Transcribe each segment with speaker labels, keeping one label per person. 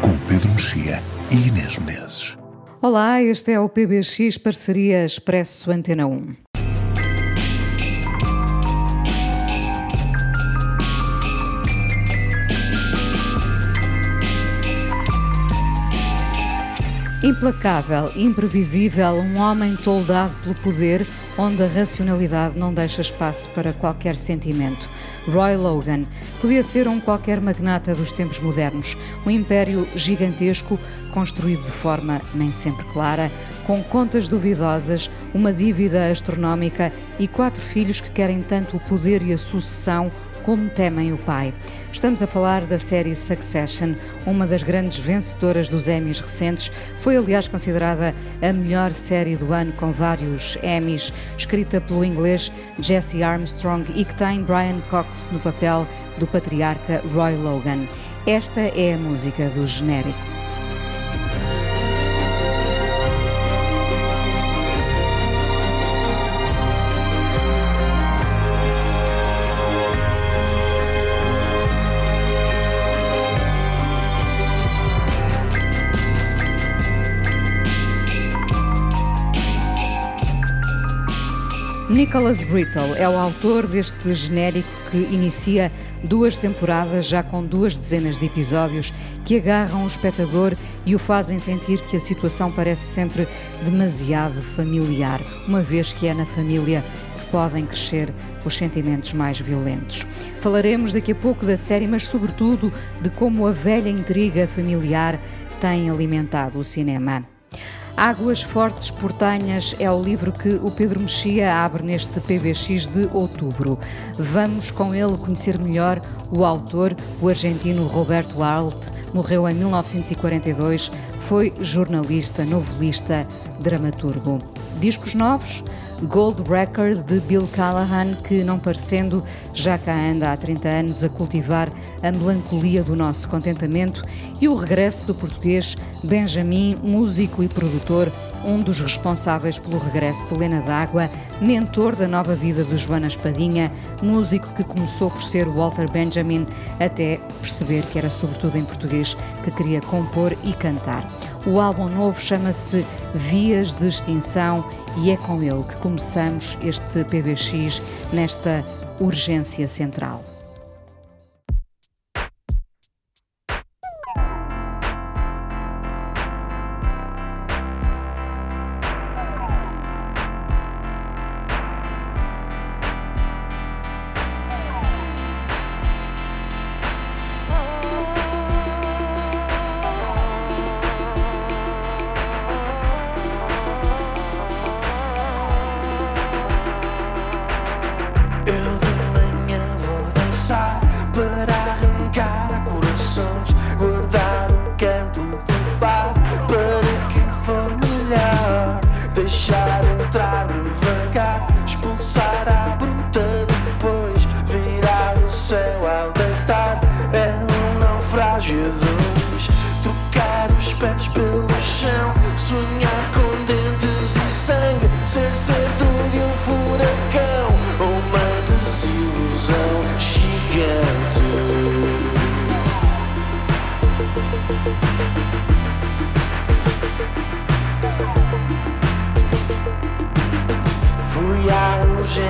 Speaker 1: com Pedro Mexia e Inês Menezes.
Speaker 2: Olá, este é o PBX Parceria Expresso Antena 1. Implacável, imprevisível, um homem toldado pelo poder, onde a racionalidade não deixa espaço para qualquer sentimento. Roy Logan podia ser um qualquer magnata dos tempos modernos, um império gigantesco, construído de forma nem sempre clara, com contas duvidosas, uma dívida astronómica e quatro filhos que querem tanto o poder e a sucessão como temem o pai. Estamos a falar da série Succession, uma das grandes vencedoras dos Emmys recentes. Foi, aliás, considerada a melhor série do ano com vários Emmys, escrita pelo inglês Jesse Armstrong e que tem Brian Cox no papel do patriarca Roy Logan. Esta é a música do genérico. Nicholas Brittle é o autor deste genérico que inicia duas temporadas já com duas dezenas de episódios que agarram o espectador e o fazem sentir que a situação parece sempre demasiado familiar, uma vez que é na família que podem crescer os sentimentos mais violentos. Falaremos daqui a pouco da série, mas sobretudo de como a velha intriga familiar tem alimentado o cinema. Águas Fortes Portanhas é o livro que o Pedro Mexia abre neste PBX de outubro. Vamos com ele conhecer melhor o autor, o argentino Roberto Alt, morreu em 1942, foi jornalista, novelista, dramaturgo. Discos novos? Gold Record de Bill Callahan, que, não parecendo, já cá anda há 30 anos a cultivar a melancolia do nosso contentamento, e o regresso do português Benjamin, músico e produtor, um dos responsáveis pelo regresso de Lena D'Água, mentor da nova vida de Joana Espadinha, músico que começou por ser Walter Benjamin, até perceber que era sobretudo em português que queria compor e cantar. O álbum novo chama-se Vias de Extinção e é com ele que começamos este PBX nesta urgência central.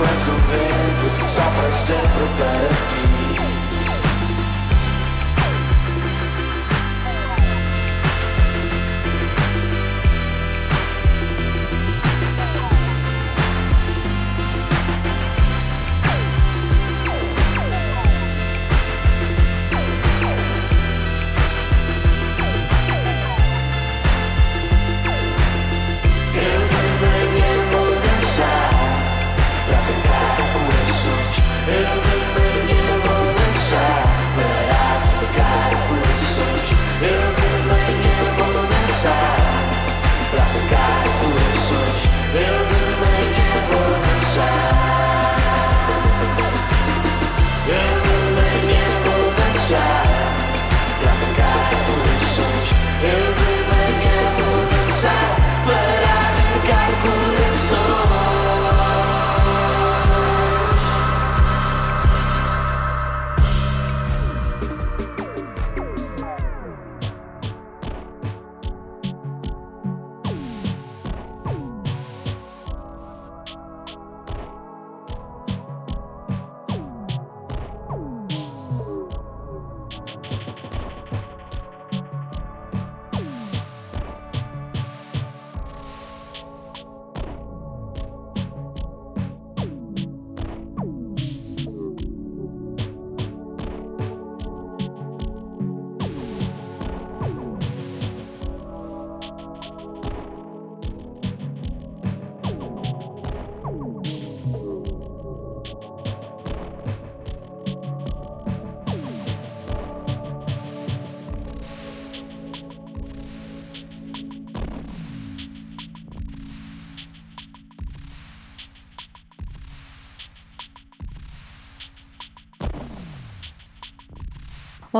Speaker 3: mas o vento sopra sempre para ti.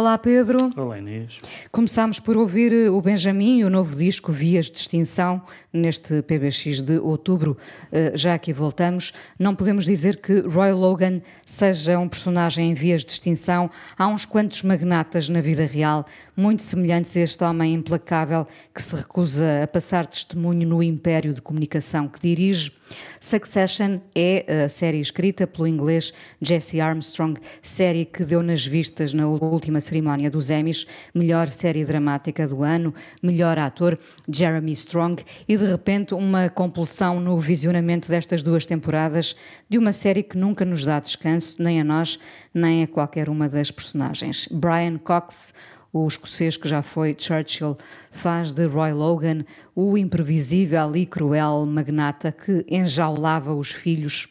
Speaker 2: Olá, Pedro.
Speaker 4: Olá, Inês.
Speaker 2: Começámos por ouvir eh, o Benjamin e o novo disco Vias de Extinção, neste PBX de outubro. Eh, já aqui voltamos. Não podemos dizer que Roy Logan seja um personagem em vias de extinção. Há uns quantos magnatas na vida real, muito semelhantes a este homem implacável que se recusa a passar testemunho no império de comunicação que dirige. Succession é a série escrita pelo inglês Jesse Armstrong, série que deu nas vistas na última cerimónia dos Emmys, melhor série dramática do ano, melhor ator Jeremy Strong e de repente uma compulsão no visionamento destas duas temporadas de uma série que nunca nos dá descanso, nem a nós, nem a qualquer uma das personagens. Brian Cox, o escocês que já foi Churchill, faz de Roy Logan o imprevisível e cruel magnata que enjaulava os filhos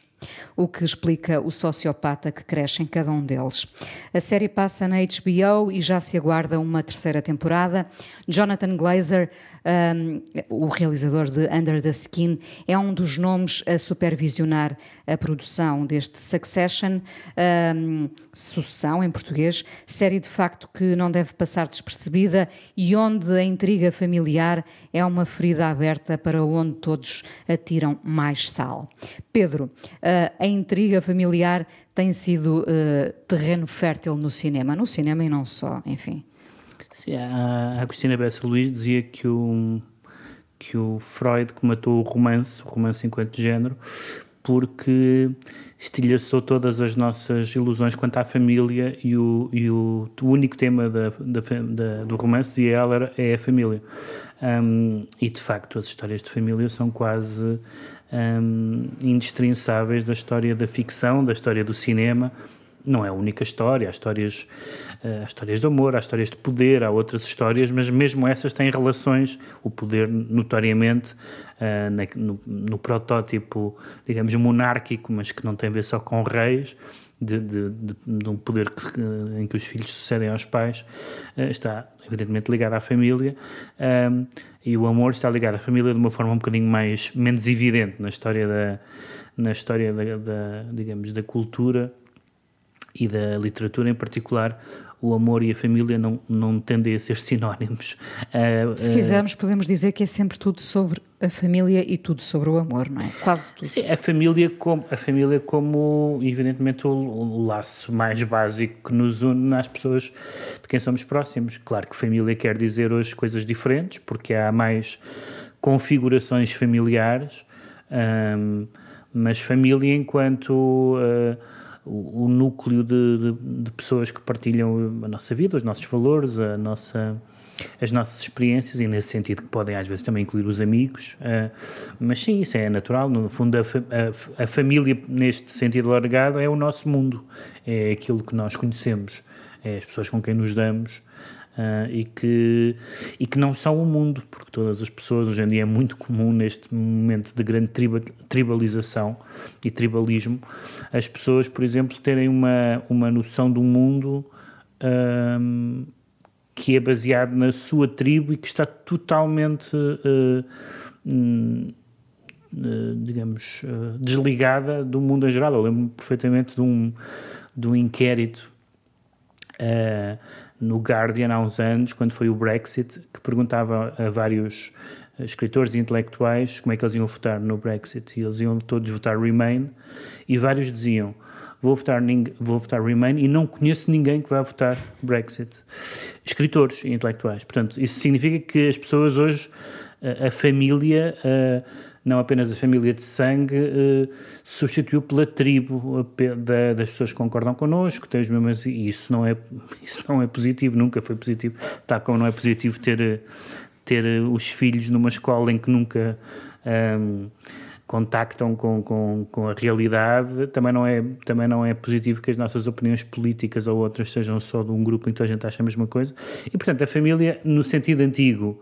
Speaker 2: o que explica o sociopata que cresce em cada um deles. A série passa na HBO e já se aguarda uma terceira temporada. Jonathan Glazer, um, o realizador de Under the Skin, é um dos nomes a supervisionar a produção deste Succession, um, sucessão em português, série de facto que não deve passar despercebida e onde a intriga familiar é uma ferida aberta para onde todos atiram mais sal. Pedro, a intriga familiar tem sido uh, terreno fértil no cinema, no cinema e não só, enfim.
Speaker 4: Sim, a Agostina Bessa Luís dizia que o, que o Freud matou o romance, o romance enquanto género, porque estilhaçou todas as nossas ilusões quanto à família e o, e o, o único tema da, da, da, do romance, dizia ela, era, é a família. Um, e de facto, as histórias de família são quase um, indestrinçáveis da história da ficção, da história do cinema. Não é a única história, há histórias, uh, há histórias de amor, há histórias de poder, há outras histórias, mas mesmo essas têm relações, o poder notoriamente na, no, no, protótipo, digamos, monárquico, mas que não tem a ver só com reis, de, de, de, de um poder que, em que os filhos sucedem aos pais, está evidentemente ligado à família, um, e o amor está ligado à família de uma forma um bocadinho mais, menos evidente na história da, na história da, da digamos, da cultura e da literatura em particular, o amor e a família não, não tendem a ser sinónimos.
Speaker 2: Uh, Se quisermos, podemos dizer que é sempre tudo sobre a família e tudo sobre o amor, não é? Quase tudo.
Speaker 4: Sim, a família como, a família como evidentemente, o, o laço mais básico que nos une às pessoas de quem somos próximos. Claro que família quer dizer hoje coisas diferentes, porque há mais configurações familiares. Um, mas família enquanto uh, o, o, núcleo de, de, de, pessoas que partilham a nossa vida, os nossos valores, a nossa, as nossas experiências, e nesse sentido que podem às vezes também incluir os amigos, uh, mas sim, isso é natural, no fundo a, a, a família neste sentido largado é o nosso mundo, é aquilo que nós conhecemos, é as pessoas com quem nos damos, Uh, e, que, e que não são o mundo, porque todas as pessoas, hoje em dia é muito comum neste momento de grande tribalização e tribalismo, as pessoas, por exemplo, terem uma, uma noção do mundo um, que é baseado na sua tribo e que está totalmente, uh, uh, digamos, desligada do mundo em geral. Eu lembro perfeitamente de um, de um inquérito no Guardian há uns anos, quando foi o Brexit, que perguntava a vários escritores e intelectuais como é que eles iam votar no Brexit. E eles iam todos votar Remain, e vários diziam: Vou votar, vou votar Remain e não conheço ninguém que vá votar Brexit. Escritores e intelectuais. Portanto, isso significa que as pessoas hoje, a, a família. A, não apenas a família de sangue, eh, substituiu pela tribo da, das pessoas que concordam connosco, têm os mesmos, e isso não, é, isso não é positivo, nunca foi positivo, tal como não é positivo ter, ter os filhos numa escola em que nunca um, contactam com, com, com a realidade, também não, é, também não é positivo que as nossas opiniões políticas ou outras sejam só de um grupo em que a gente acha a mesma coisa, e portanto a família, no sentido antigo,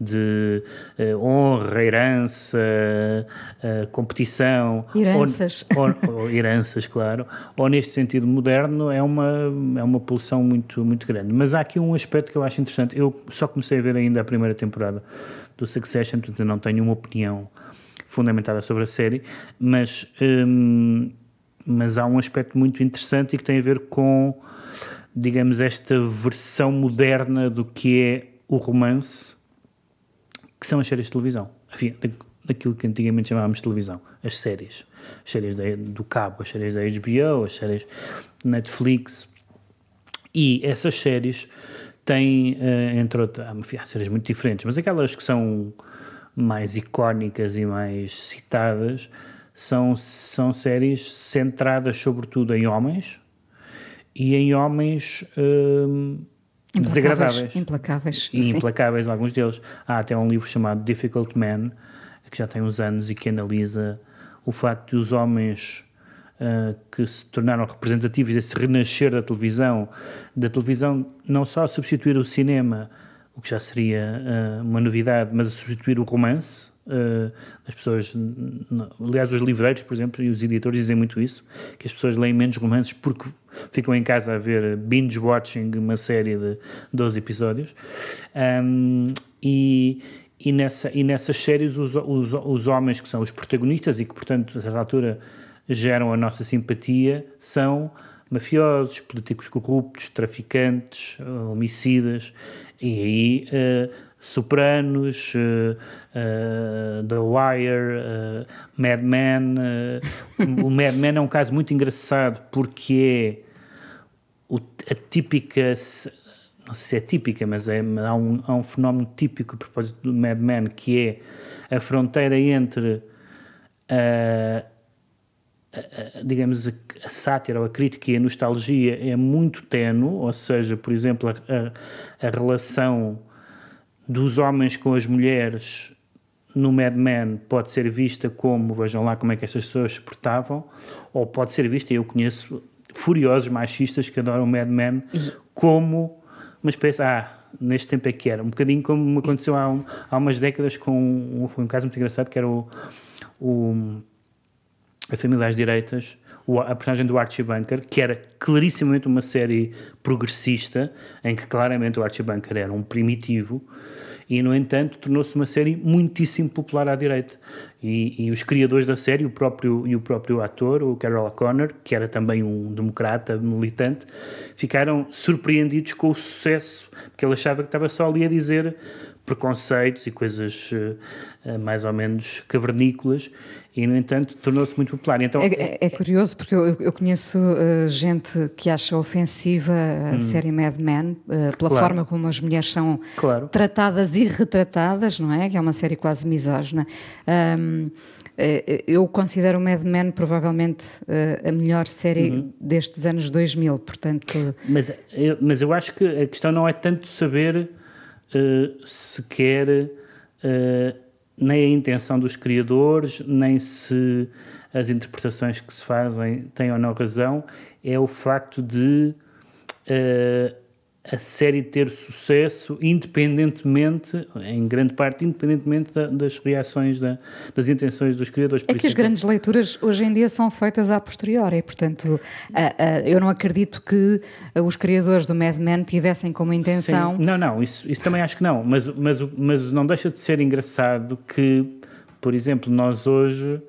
Speaker 4: de uh, honra, herança, uh, competição.
Speaker 2: Heranças.
Speaker 4: Ou, ou, heranças, claro. Ou neste sentido moderno é uma, é uma poluição muito, muito grande. Mas há aqui um aspecto que eu acho interessante. Eu só comecei a ver ainda a primeira temporada do Succession, portanto não tenho uma opinião fundamentada sobre a série, mas, hum, mas há um aspecto muito interessante e que tem a ver com, digamos, esta versão moderna do que é o romance que são as séries de televisão. Enfim, daquilo que antigamente chamávamos de televisão, as séries. As séries do cabo, as séries da HBO, as séries Netflix. E essas séries têm, uh, entre outras, há séries muito diferentes, mas aquelas que são mais icónicas e mais citadas são, são séries centradas sobretudo em homens e em homens uh, desagradáveis.
Speaker 2: Implacáveis.
Speaker 4: E sim. implacáveis, alguns deles. Há até um livro chamado Difficult Man, que já tem uns anos e que analisa o facto de os homens uh, que se tornaram representativos desse renascer da televisão, da televisão não só a substituir o cinema, o que já seria uh, uma novidade, mas a substituir o romance, Uh, as pessoas, aliás, os livreiros, por exemplo, e os editores dizem muito isso, que as pessoas leem menos romances porque ficam em casa a ver binge-watching uma série de 12 episódios. Um, e, e, nessa, e nessas séries, os, os, os homens que são os protagonistas e que, portanto, a certa altura geram a nossa simpatia são mafiosos, políticos corruptos, traficantes, homicidas, e aí uh, Sopranos, uh, uh, The Wire, uh, Mad Men. o Mad Men é um caso muito engraçado porque é o, a típica. Não sei se é típica, mas é, há, um, há um fenómeno típico a propósito do Mad Men que é a fronteira entre a, digamos, a, a, sátira ou a crítica e a nostalgia é muito tenue, ou seja, por exemplo, a, a, a relação dos homens com as mulheres no Mad Men pode ser vista como, vejam lá como é que estas pessoas se portavam, ou pode ser vista, eu conheço furiosos machistas que adoram Mad Men, como uma espécie, ah, neste tempo é que era, um bocadinho como aconteceu há, um, há umas décadas com, um, foi um caso muito engraçado, que era o, o a Família às Direitas, a personagem do Archie Bunker, que era clarissimamente uma série progressista, em que claramente o Archie Bunker era um primitivo, e no entanto tornou-se uma série muitíssimo popular à direita. E, e, os criadores da série, o próprio, e o próprio ator, o Carol O'Connor, que era também um democrata militante, ficaram surpreendidos com o sucesso, porque ele achava que estava só ali a dizer preconceitos e coisas uh, mais ou menos cavernícolas e, no entanto, tornou-se muito popular. Então,
Speaker 2: é, é, é curioso porque eu, eu conheço uh, gente que acha ofensiva a hum. série Mad Men uh, pela claro. forma como as mulheres são claro. tratadas e retratadas, não é? Que é uma série quase misógina. Um, eu considero Mad Men provavelmente a melhor série uhum. destes anos 2000, portanto...
Speaker 4: Mas eu, mas eu acho que a questão não é tanto saber uh, se quer uh, nem a intenção dos criadores, nem se as interpretações que se fazem têm ou não razão, é o facto de uh, a série ter sucesso independentemente, em grande parte, independentemente da, das reações, da, das intenções dos criadores.
Speaker 2: É que as é grandes leituras hoje em dia são feitas a posteriori, portanto, eu não acredito que os criadores do Mad Men tivessem como intenção...
Speaker 4: Sim. Não, não, isso, isso também acho que não, mas, mas, mas não deixa de ser engraçado que, por exemplo, nós hoje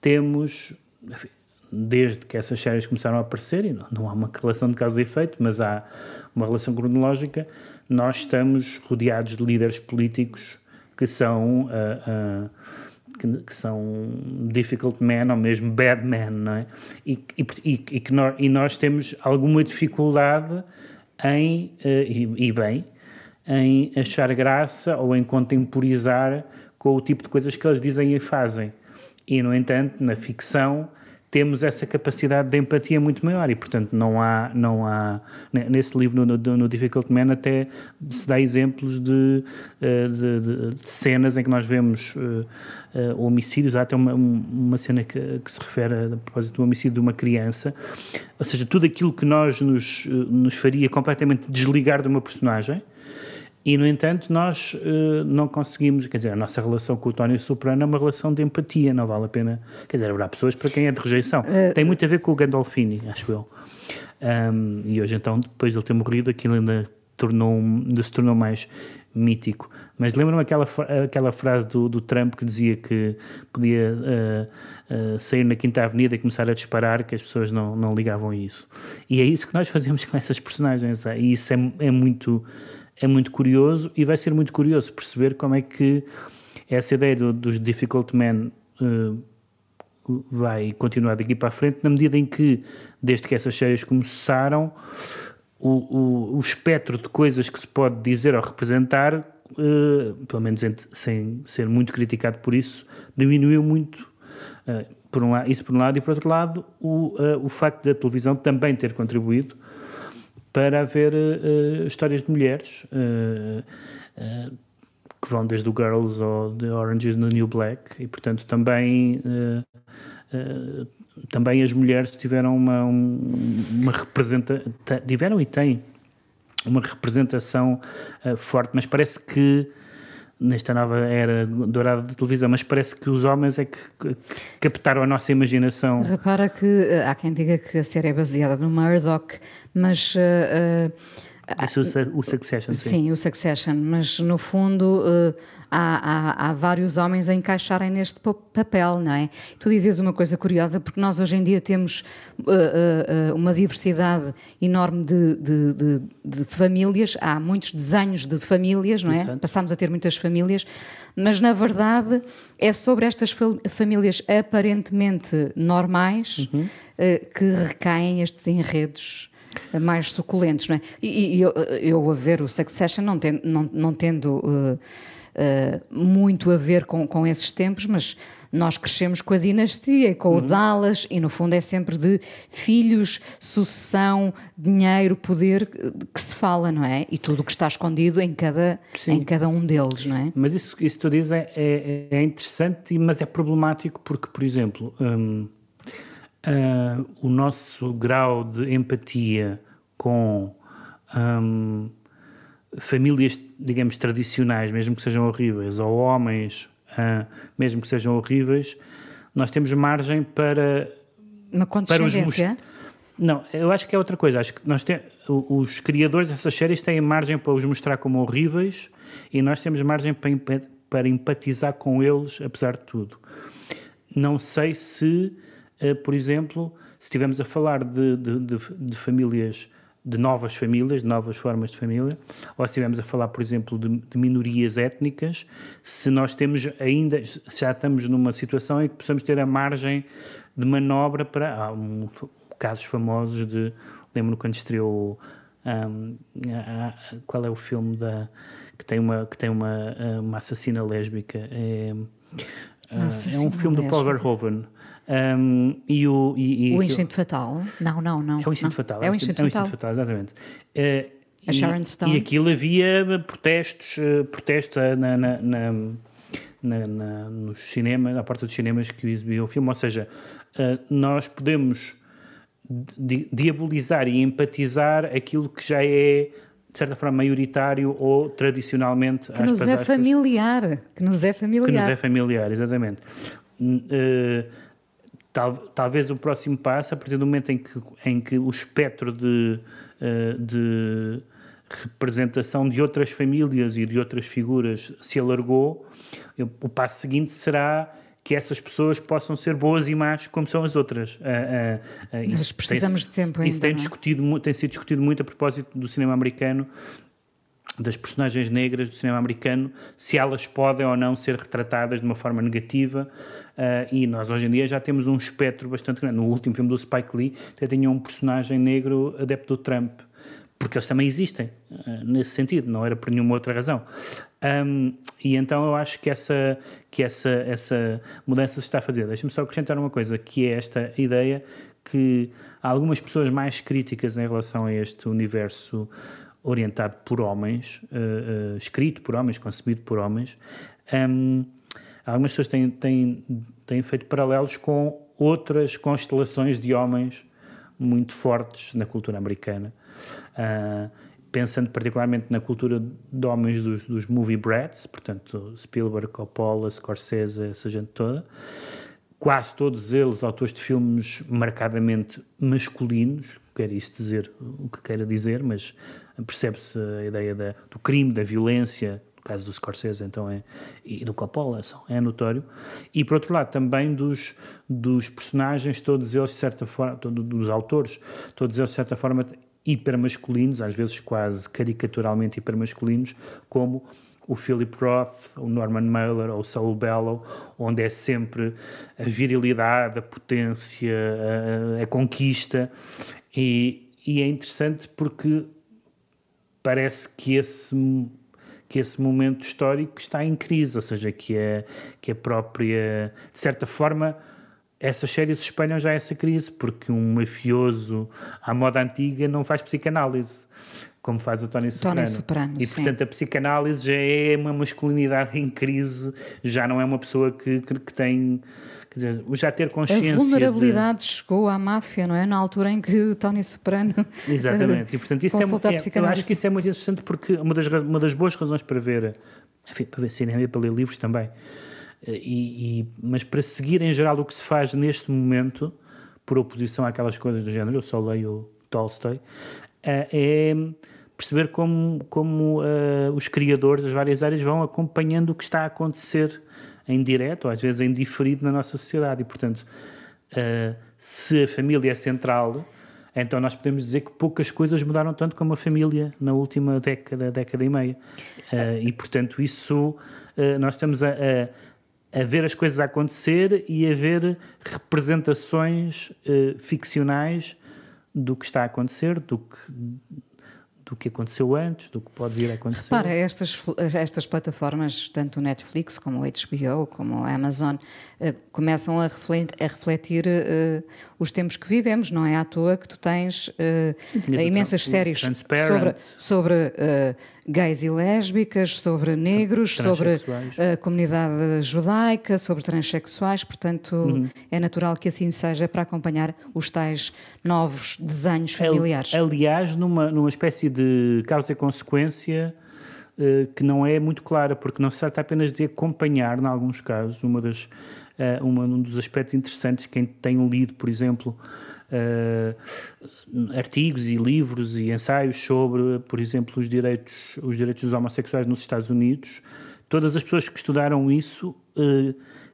Speaker 4: temos... Enfim, desde que essas séries começaram a aparecer, e não, não há uma relação de causa e efeito, mas há uma relação cronológica, nós estamos rodeados de líderes políticos que são, uh, uh, que, que, são difficult men ou mesmo bad men, não é? E, e, e, que nós, e nós temos alguma dificuldade em, uh, e, e bem, em achar graça ou em contemporizar com o tipo de coisas que eles dizem e fazem. E, no entanto, na ficção, temos essa capacidade de empatia muito maior e, portanto, não há, não há nesse livro, no, no, no Difficult Man, até se dá exemplos de, eh, de, de, cenas em que nós vemos uh, uh, homicídios. Há até uma, uma cena que, que, se refere a, a propósito do homicídio de uma criança, ou seja, tudo aquilo que nós nos, nos faria completamente desligar de uma personagem e, no entanto, nós uh, não conseguimos, quer dizer, a nossa relação com o Tónio Soprano é uma relação de empatia, não vale a pena. Quer dizer, haverá pessoas para quem é de rejeição. Uh, Tem muito a ver com o Gandolfini, acho eu. Um, e hoje, então, depois de ele ter morrido, aquilo ainda, tornou, ainda se tornou mais mítico. Mas lembram-me aquela, aquela frase do, do Trump que dizia que podia uh, sair na Quinta Avenida e começar a disparar, que as pessoas não, não ligavam a isso. E é isso que nós fazemos com essas personagens. E isso é, é muito é muito curioso e vai ser muito curioso perceber como é que essa ideia do, dos Difficult Men uh, vai continuar daqui para a frente, na medida em que, desde que essas séries começaram, o, o, o espectro de coisas que se pode dizer ou representar, uh, pelo menos sem ser muito criticado por isso, diminuiu muito. Uh, por um isso por um lado, e por outro lado, o, o facto da televisão também ter contribuído para haver uh, histórias de mulheres uh, uh, que vão desde o Girls ou The Orange is the New Black e portanto também também as mulheres tiveram uma, uma representação tiveram e têm uma representação forte mas parece que nesta nova era dourada de televisão, mas parece que os homens é que, captaram a nossa imaginação.
Speaker 2: Repara que eh, há quem diga que a série é baseada no Murdoch, mas. Uh, uh,
Speaker 4: isso, o Succession, sim.
Speaker 2: Sim, o Succession, mas no fundo uh, há, há, há, vários homens a encaixarem neste papel, não é? Tu dizes uma coisa curiosa, porque nós hoje em dia temos uh, uh, uma diversidade enorme de, de, de, de, famílias, há muitos desenhos de famílias, não é? Exato. Passamos a ter muitas famílias, mas na verdade é sobre estas famílias aparentemente normais uhum. que recaem estes enredos mais suculentos, não é? E, e eu, eu, a ver o Succession, não, ten, não, não tendo uh, uh, muito a ver com, com esses tempos, mas nós crescemos com a dinastia e com uhum. o Dallas, e no fundo é sempre de filhos, sucessão, dinheiro, poder que se fala, não é? E tudo o que está escondido em cada, em cada um deles, não é?
Speaker 4: Mas isso, isso que tu dizes é, é, é interessante, mas é problemático porque, por exemplo. Hum, uh, o nosso grau de empatia com um, famílias, digamos, tradicionais, mesmo que sejam horríveis, ou homens, uh, mesmo que sejam horríveis, nós temos margem para.
Speaker 2: Uma condescendência? Para
Speaker 4: não, eu acho que é outra coisa. Acho que nós temos, os criadores dessas séries têm margem para os mostrar como horríveis e nós temos margem para, para empatizar com eles, apesar de tudo. Não sei se por exemplo, se estivermos a falar de, de, de, de famílias de novas famílias, de novas formas de família, ou se estivermos a falar, por exemplo, de, minorias étnicas, se nós temos ainda, já estamos numa situação em que possamos ter a margem de manobra para. Há um, casos famosos de. Lembro quando estreou. Um, a, a, qual é o filme da que tem uma que tem uma, uma assassina lésbica é, é um filme do Paul Verhoeven um, e o, e,
Speaker 2: e o Instinto Fatal? Não, não, não.
Speaker 4: É o Instinto
Speaker 2: não.
Speaker 4: Fatal.
Speaker 2: É o Instinto,
Speaker 4: é
Speaker 2: Fatal.
Speaker 4: Fatal, exatamente. Uh,
Speaker 2: a Sharon Stone.
Speaker 4: E aquilo havia protestos, uh, protestos na, na, na, na, nos cinemas, na porta dos cinemas que exibiam o filme. Ou seja, uh, nós podemos di diabolizar e empatizar aquilo que já é de certa forma maioritário ou tradicionalmente
Speaker 2: que nos é familiar que nos é familiar
Speaker 4: que nos é familiar exatamente uh, Tal, talvez o próximo passo, a partir do momento em que, em que o espectro de, uh, de representação de outras famílias e de outras figuras se alargou, o passo seguinte será que essas pessoas possam ser boas e más como são as outras. Uh,
Speaker 2: uh, Mas precisamos
Speaker 4: tem,
Speaker 2: de tempo ainda.
Speaker 4: Isso tem?
Speaker 2: É?
Speaker 4: discutido, tem sido discutido muito a propósito do cinema americano, das personagens negras do cinema americano, se elas podem ou não ser retratadas de uma forma negativa. Uh, e nós hoje em dia já temos um espectro bastante grande. No último filme do Spike Lee, até tinha um personagem negro adepto do Trump, porque eles também existem uh, nesse sentido, não era por nenhuma outra razão. Um, e então eu acho que essa, que essa, essa mudança se está a fazer. Deixa-me só acrescentar uma coisa, que é esta ideia que há algumas pessoas mais críticas em relação a este universo orientado por homens, uh, escrito por homens, concebido por homens. Um, algumas pessoas têm, têm, têm feito paralelos com outras constelações de homens muito fortes na cultura americana. Uh, pensando particularmente na cultura de homens dos, dos movie brats, portanto Spielberg, Coppola, Scorsese, essa gente toda, quase todos eles autores de filmes marcadamente masculinos, quer isto dizer o que queira dizer, mas percebe-se a ideia da, do crime, da violência, no caso do Scorsese, então é, e do Coppola, é notório, e por outro lado também dos, dos personagens, todos eles de certa forma, todos, dos autores, todos eles de certa forma hipermasculinos, às vezes quase caricaturalmente hipermasculinos, como o Philip Roth, o Norman Mailer ou o Saul Bellow, onde é sempre a virilidade, a potência, a, a conquista, e, e é interessante porque parece que esse que esse momento histórico está em crise, ou seja, que a, que a própria, de certa forma, essas séries espelham já essa crise, porque um mafioso à moda antiga não faz psicanálise, como faz o Tony Soprano.
Speaker 2: Tony Soprano
Speaker 4: e, portanto,
Speaker 2: sim.
Speaker 4: a psicanálise já é uma masculinidade em crise, já não é uma pessoa que, que, que tem Quer dizer, já ter consciência.
Speaker 2: A vulnerabilidade de... chegou à máfia, não é? Na altura em que Tony Soprano.
Speaker 4: Exatamente, e portanto, isso é, é, eu acho que isso é muito interessante porque uma das, uma das boas razões para ver, enfim, para ver cinema e para ler livros também, e, e, mas para seguir em geral o que se faz neste momento, por oposição àquelas coisas do género, eu só leio Tolstói, é perceber como, como uh, os criadores das várias áreas vão acompanhando o que está a acontecer em direto, ou às vezes em diferido na nossa sociedade. E, portanto, uh, se a família é central, então nós podemos dizer que poucas coisas mudaram tanto como a família na última década, década e meia. Uh, e, portanto, isso uh, nós estamos a, a, a, ver as coisas a acontecer e a ver representações ficcionais do que está a acontecer, do que do que aconteceu antes, do que pode vir a acontecer.
Speaker 2: Para estas, estas plataformas, tanto o Netflix como o HBO, como a Amazon, eh, começam a refletir, a refletir uh, os tempos que vivemos. Não é à toa que tu tens uh, imensas séries sobre, sobre gays e lésbicas, sobre negros, sobre a comunidade judaica, sobre transexuais. Portanto, uhum. é natural que assim seja para acompanhar os tais novos desenhos familiares.
Speaker 4: Aliás, numa, numa espécie de de causa e consequência uh, que não é muito clara, porque não se trata apenas de acompanhar, em alguns casos, uma das, uh, uma, um dos aspectos interessantes, quem tem lido, por exemplo, uh, artigos e livros e ensaios sobre, por exemplo, os direitos, os direitos dos homossexuais nos Estados Unidos, todas as pessoas que estudaram isso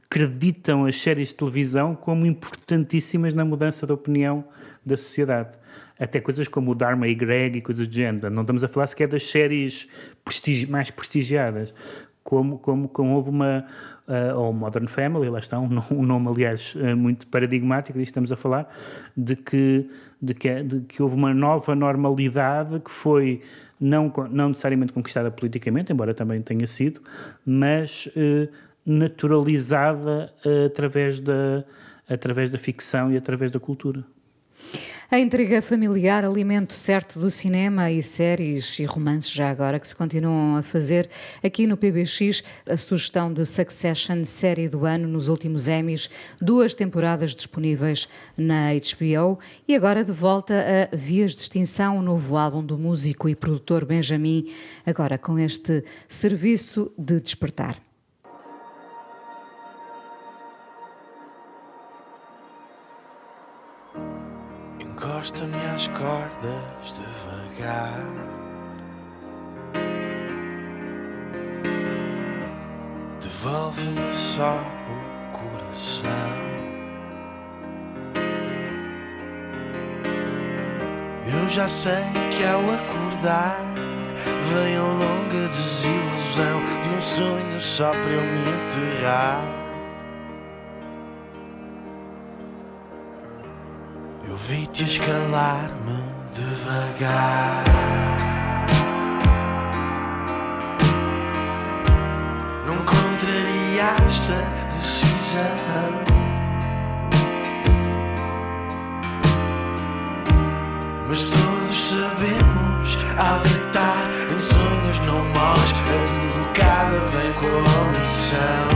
Speaker 4: acreditam as séries de televisão como importantíssimas na mudança da opinião da sociedade. Até coisas como o Dharma e Greg e coisas do género. Não estamos a falar sequer das séries prestigi mais prestigiadas, como, como, como houve uma. Uh, ou Modern Family, lá está, um, um nome, aliás, uh, muito paradigmático, disto estamos a falar, de que, de, que, de que houve uma nova normalidade que foi não, não necessariamente conquistada politicamente, embora também tenha sido, mas uh, naturalizada através, da, através da ficção e através da cultura.
Speaker 2: A intriga familiar, alimento certo do cinema e séries e romances já agora que se continuam a fazer aqui no PBX, a sugestão de Succession, série do ano nos últimos Emmys, duas temporadas disponíveis na HBO e agora de volta a Vias de Extinção, o novo álbum do músico e produtor Benjamin, agora com este serviço de despertar.
Speaker 3: Encosta-me às cordas devagar. Devolve-me só o coração. Eu já sei que ao acordar vem a longa desilusão de um sonho só para eu me enterrar. Vi-te escalar-me devagar. Não contrariaste a decisão. Mas todos sabemos, ao deitar em sonhos não morres, a derrocada vem com a omissão.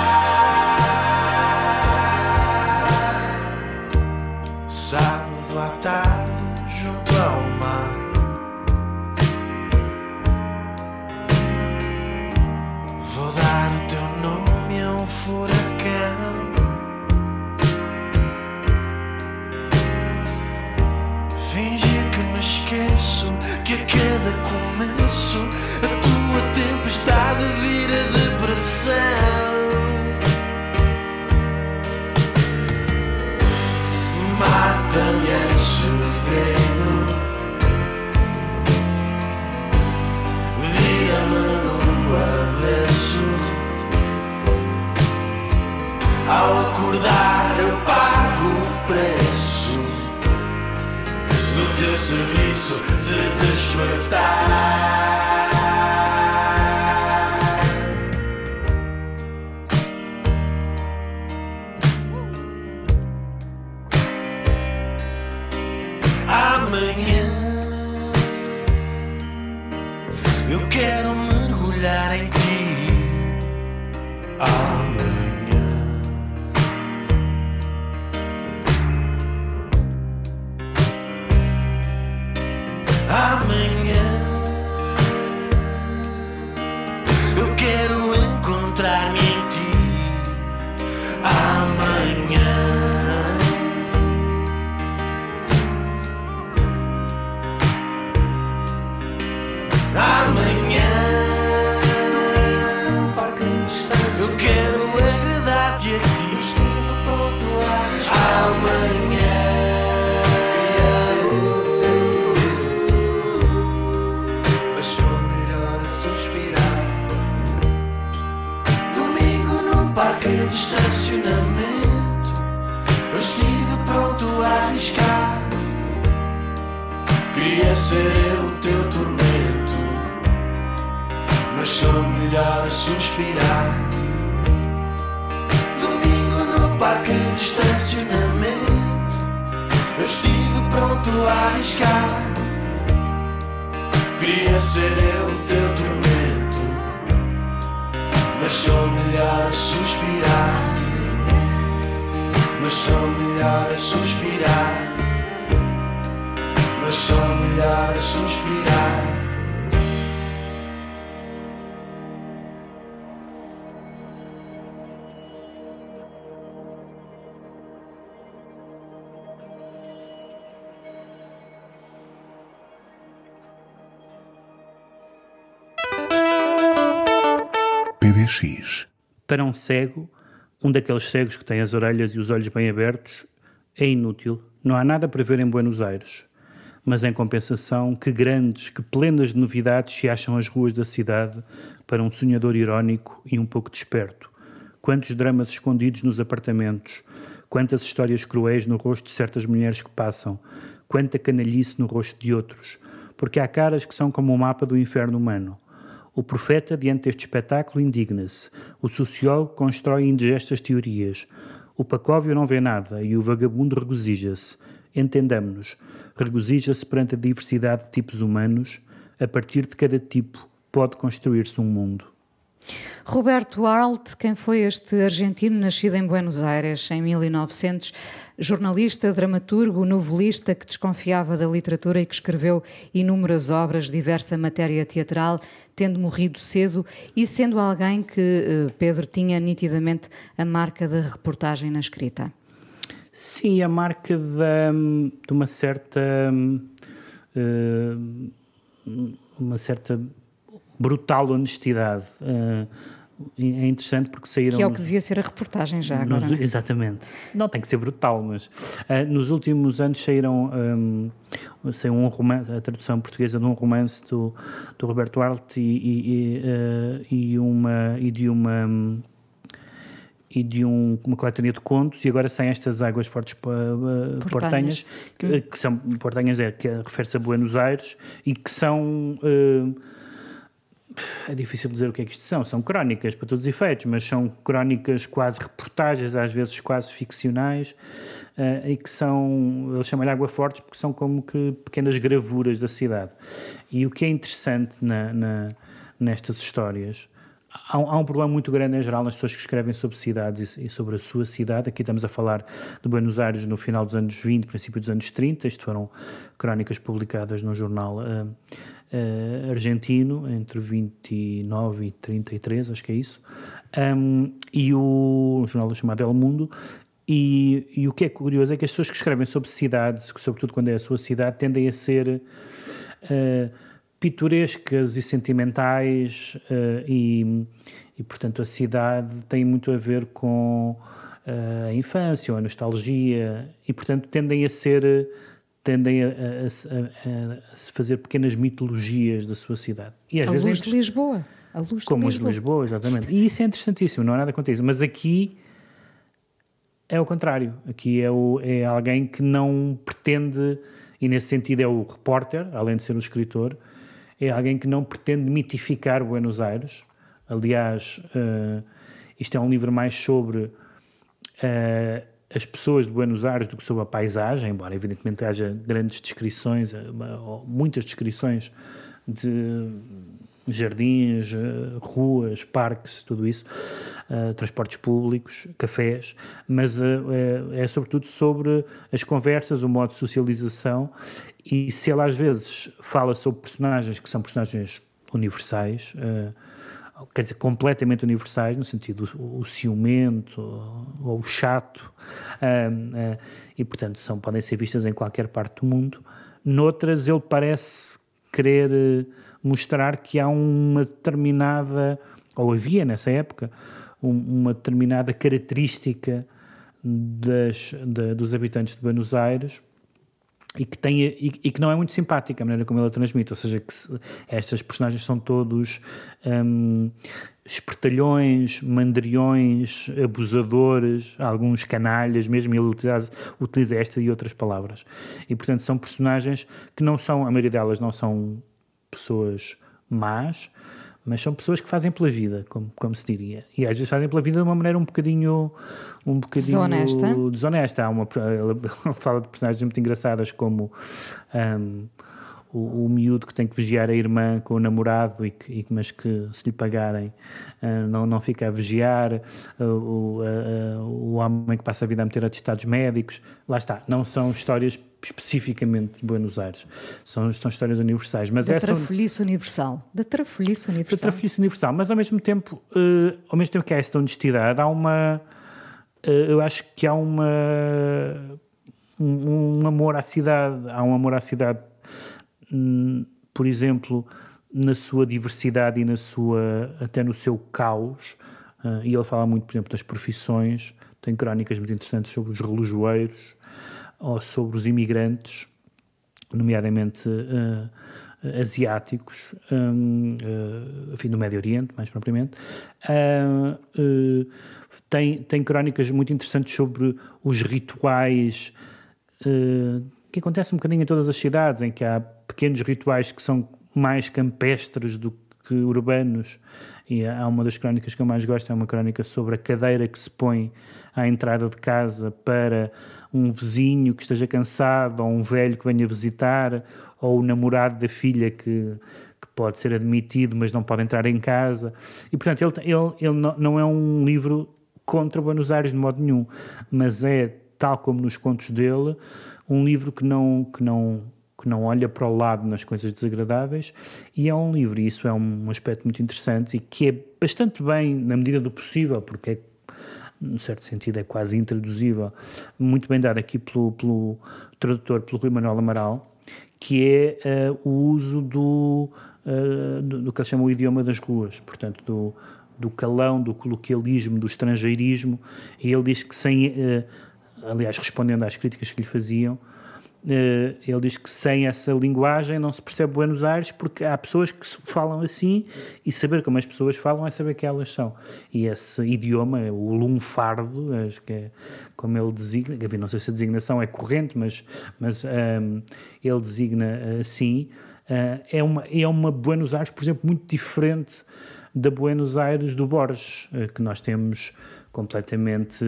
Speaker 3: Acordar eu pago o preço do teu serviço de despertar. A suspirar Domingo no parque de estacionamento Eu estive pronto a arriscar Queria ser eu teu tormento mas sou melhor a suspirar. Mas sou melhor a suspirar. Mas sou melhor a suspirar.
Speaker 4: Para um cego, um daqueles cegos que tem as orelhas e os olhos bem abertos, é inútil. Não há nada para ver em Buenos Aires. Mas, em compensação, que grandes, que plenas de novidades se acham as ruas da cidade para um sonhador irónico e um pouco desperto. Quantos dramas escondidos nos apartamentos, quantas histórias cruéis no rosto de certas mulheres que passam, quanta canalhice no rosto de outros, porque há caras que são como o mapa do inferno humano. O profeta, diante deste espetáculo, indigna-se. O sociólogo constrói indigestas teorias. O pacóvio não vê nada e o vagabundo regozija-se. Entendamos-nos. Regozija-se perante a diversidade de tipos humanos. A partir de cada tipo pode construir-se um mundo.
Speaker 2: Roberto Arlt, quem foi este argentino nascido em Buenos Aires em 1900, jornalista, dramaturgo, novelista que desconfiava da literatura e que escreveu inúmeras obras, diversa matéria teatral, tendo morrido cedo e sendo alguém que eh, Pedro tinha nitidamente a marca da reportagem na escrita.
Speaker 4: Sim, a marca de, de uma certa. Uh, uma certa brutal honestidade. Uh, é interessante porque saíram.
Speaker 2: Que é o que devia ser a reportagem já
Speaker 4: nos,
Speaker 2: agora.
Speaker 4: Exatamente. Não tem que ser brutal, mas uh, nos últimos anos saíram um, saiu um romance, a tradução portuguesa de um romance do, do Roberto Arlt e, e, e, uma, e de uma. Um, e de um, uma coletânea de contos, e agora saem estas águas fortes uh, portanhas, que, que, são portanhas é que refere-se a Buenos Aires e que são uh, é difícil dizer o que é que isto são. São crónicas para todos os efeitos, mas são crónicas quase reportagens, às vezes quase ficcionais, uh, e que são, eles chamam-lhe água fortes porque são como que pequenas gravuras da cidade. E o que é interessante na, na, nestas histórias, há, há, um problema muito grande em geral nas pessoas que escrevem sobre cidades e, e, sobre a sua cidade. Aqui estamos a falar de Buenos Aires no final dos anos 20, princípio dos anos 30. Isto foram crónicas publicadas no jornal. Uh, uh, argentino, entre 29 e 33, acho que é isso, um, e o jornal chamado El Mundo. E, e, o que é curioso é que as pessoas que escrevem sobre cidades, sobretudo quando é a sua cidade, tendem a ser uh, pitorescas e sentimentais, uh, e, e, portanto a cidade tem muito a ver com a infância ou a nostalgia, e portanto tendem a ser tendem a, a, a, a, fazer pequenas mitologias da sua cidade.
Speaker 2: E às a vezes luz de Lisboa. A luz
Speaker 4: como
Speaker 2: de
Speaker 4: Lisboa. de Lisboa, exatamente. E isso é interessantíssimo, não há nada contra isso. Mas aqui é o contrário. Aqui é, o, é alguém que não pretende, e nesse sentido é o repórter, além de ser o escritor, é alguém que não pretende mitificar Buenos Aires. Aliás, uh, isto é um livro mais sobre uh, as pessoas de Buenos Aires do que sobre a paisagem, embora evidentemente haja grandes descrições, eh, muitas descrições de jardins, eh, ruas, parques, tudo isso, uh, transportes públicos, cafés, mas é, é, sobretudo sobre as conversas, o modo de socialização e se ela às vezes fala sobre personagens que são personagens universais, uh, quer dizer, completamente universais, no sentido o, o ciumento ou o chato, uh, e portanto são, podem ser vistas em qualquer parte do mundo. Noutras, ele parece querer eh, mostrar que há uma determinada, ou havia nessa época, um, uma determinada característica das, de, dos habitantes de Buenos Aires e que, tem, e, e, que não é muito simpática a maneira como ela transmite, ou seja, que se, estas personagens são todos um, espertalhões, mandriões, abusadores, alguns canalhas, mesmo ele utiliza, utiliza esta e outras palavras. E portanto são personagens que não são, a maioria delas não são pessoas más, mas são pessoas que fazem pela vida, como, como se diria. E às vezes fazem pela vida de uma maneira um bocadinho. Um bocadinho
Speaker 2: desonesta.
Speaker 4: desonesta. Há uma, ela fala de personagens muito engraçadas como. Um, o, o miúdo que tem que vigiar a irmã com o namorado e que, e, mas que se lhe pagarem uh, não, não fica a vigiar, uh, o, uh, o homem que passa a vida a meter atestados médicos, lá está, não são histórias especificamente de Buenos Aires, são, são histórias universais. Mas
Speaker 2: da
Speaker 4: essa,
Speaker 2: trafolhice universal, da trafolhice universal.
Speaker 4: Da trafolhice universal, mas ao mesmo tempo, ao mesmo tempo que há esta honestidade, há uma, eu acho que há uma um, um amor à cidade, há um amor à cidade por exemplo, na sua diversidade e na sua, até no seu caos. Uh, e ele fala muito, por exemplo, das profissões, tem crónicas muito interessantes sobre os relojoeiros ou sobre os imigrantes, nomeadamente uh, asiáticos, um, uh, enfim, do Médio Oriente, mais propriamente. Tem, tem crónicas muito interessantes sobre os rituais que acontecem um bocadinho em todas as cidades, em que há pequenos rituais que são mais campestres do que urbanos. E há uma das crónicas que eu mais gosto, é uma crónica sobre a cadeira que se põe à entrada de casa para um vizinho que esteja cansado, ou um velho que venha visitar, ou o namorado da filha que, que pode ser admitido, mas não pode entrar em casa. E, portanto, ele, ele, ele não é um livro contra Buenos Aires de modo nenhum, mas é, tal como nos contos dele, um livro que não, que não que não olha para o lado nas coisas desagradáveis, e é um livro, e isso é um aspecto muito interessante e que é bastante bem, na medida do possível, porque é, num certo sentido é quase intraduzível, muito bem dado aqui pelo, pelo tradutor, pelo Rui Manuel Amaral, que é uh, o uso do, uh, do, do, que ele chama o idioma das ruas, portanto, do, do calão, do coloquialismo, do estrangeirismo, e ele diz que sem, uh, aliás, respondendo às críticas que lhe faziam, ele diz que sem essa linguagem não se percebe Buenos Aires porque há pessoas que falam assim e saber como as pessoas falam é saber que elas são. E esse idioma, o lunfardo, acho que é como ele designa, não sei se a designação é corrente, mas, mas um, ehm, ele designa assim, uh, é, uma, é uma Buenos Aires, por exemplo, muito diferente da Buenos Aires do Borges, uh, que nós temos completamente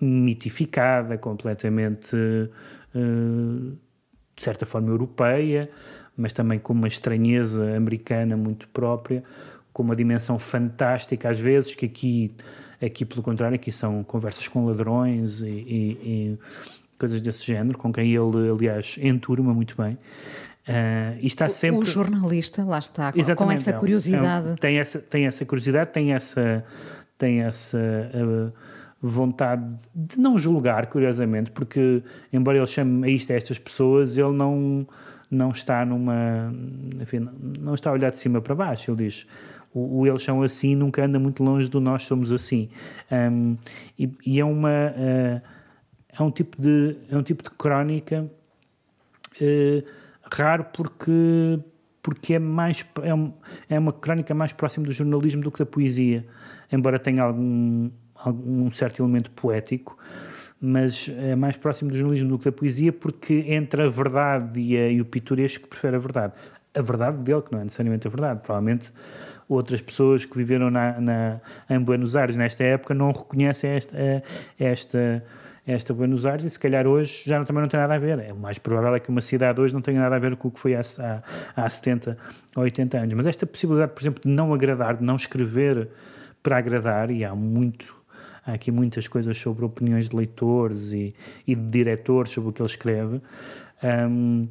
Speaker 4: mitificada, completamente eh, de certa forma europeia, mas também com uma estranheza americana muito própria, com uma dimensão fantástica às vezes, que aqui, aqui pelo contrário, aqui são conversas com ladrões e, e, e coisas desse género, com quem ele, aliás, enturma muito bem. Uh, e está sempre...
Speaker 2: O jornalista, lá está, Exatamente, com essa curiosidade. É,
Speaker 4: é, tem, essa, tem essa curiosidade, tem essa... Tem essa uh, vontade de não julgar, curiosamente, porque, embora ele chame a isto a estas pessoas, ele não, não está numa. Enfim, não está a olhar de cima para baixo. Ele diz. O, o eles são assim nunca anda muito longe do nós somos assim. Um, e, e, é uma. Uh, é um tipo de, é um tipo de crónica uh, raro porque porque é mais é, um, é uma crónica mais próxima do jornalismo do que da poesia, embora tenha algum um certo elemento poético, mas é mais próximo do jornalismo do que da poesia, porque entre a verdade e, a, e o pitoresco prefere a verdade. A verdade dele, que não é necessariamente a verdade, provavelmente outras pessoas que viveram na, na, em Buenos Aires nesta época não reconhecem esta, esta, esta Buenos Aires e se calhar hoje já também não tem nada a ver. É o mais provável é que uma cidade hoje não tenha nada a ver com o que foi há, há, há 70 ou 80 anos. Mas esta possibilidade, por exemplo, de não agradar, de não escrever para agradar, e há muito há aqui muitas coisas sobre opiniões de leitores e, e de diretores sobre o que ele escreve. Um,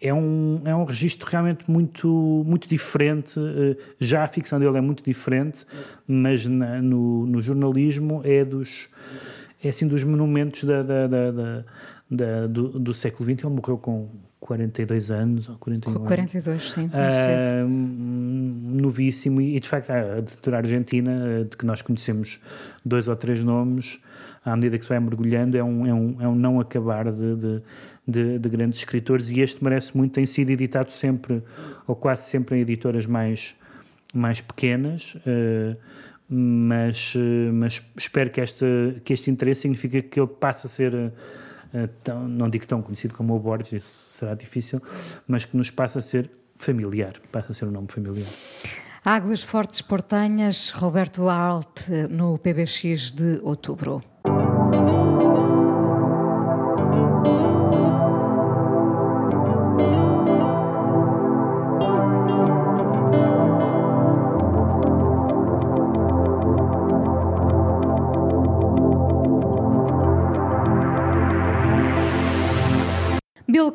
Speaker 4: é um, é um registro realmente muito, muito diferente. Eh, já a ficção dele é muito diferente, mas na, no, no jornalismo é dos é assim dos monumentos da, da, da, da do, do, século XX. Ele morreu com 42 anos ou 41
Speaker 2: 42,
Speaker 4: anos.
Speaker 2: sim, muito uh.
Speaker 4: Novíssimo, e de facto a ditadura argentina, de que nós conhecemos dois ou três nomes, à medida que se vai mergulhando, é um, é um, é um não acabar de, de, de, de grandes escritores, e este merece muito, tem sido editado sempre, ou quase sempre, em editoras mais, mais pequenas. Uh, mas, mas espero que, esta, que este interesse signifique que ele passe a ser tão, não digo tão conhecido como o Borges, isso será difícil, mas que nos passa a ser familiar, passa a ser um nome familiar.
Speaker 2: Águas Fortes Portanhas, Roberto Alt, no PBX de outubro.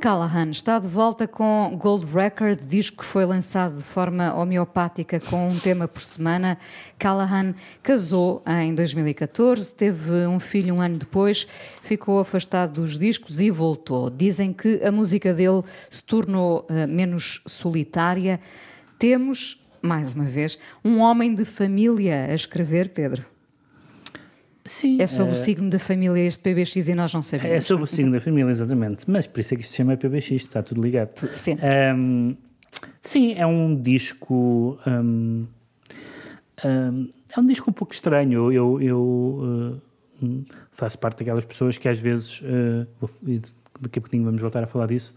Speaker 2: Callahan está de volta com Gold Record, disco que foi lançado de forma homeopática com um tema por semana. Callahan casou em 2014, teve um filho um ano depois, ficou afastado dos discos e voltou. Dizem que a música dele se tornou uh, menos solitária. Temos, mais uma vez, um homem de família a escrever, Pedro.
Speaker 4: Sim.
Speaker 2: É sobre uh, o signo da família este PBX e nós não sabemos.
Speaker 4: É sobre o signo da família, exatamente. Mas por isso é que isto se chama PBX, está tudo ligado.
Speaker 2: Sempre.
Speaker 4: Um, sim, é um disco. Um, um, é um disco um pouco estranho. Eu, eu uh, faço parte daquelas pessoas que às vezes. Uh, daqui a pouquinho vamos voltar a falar disso.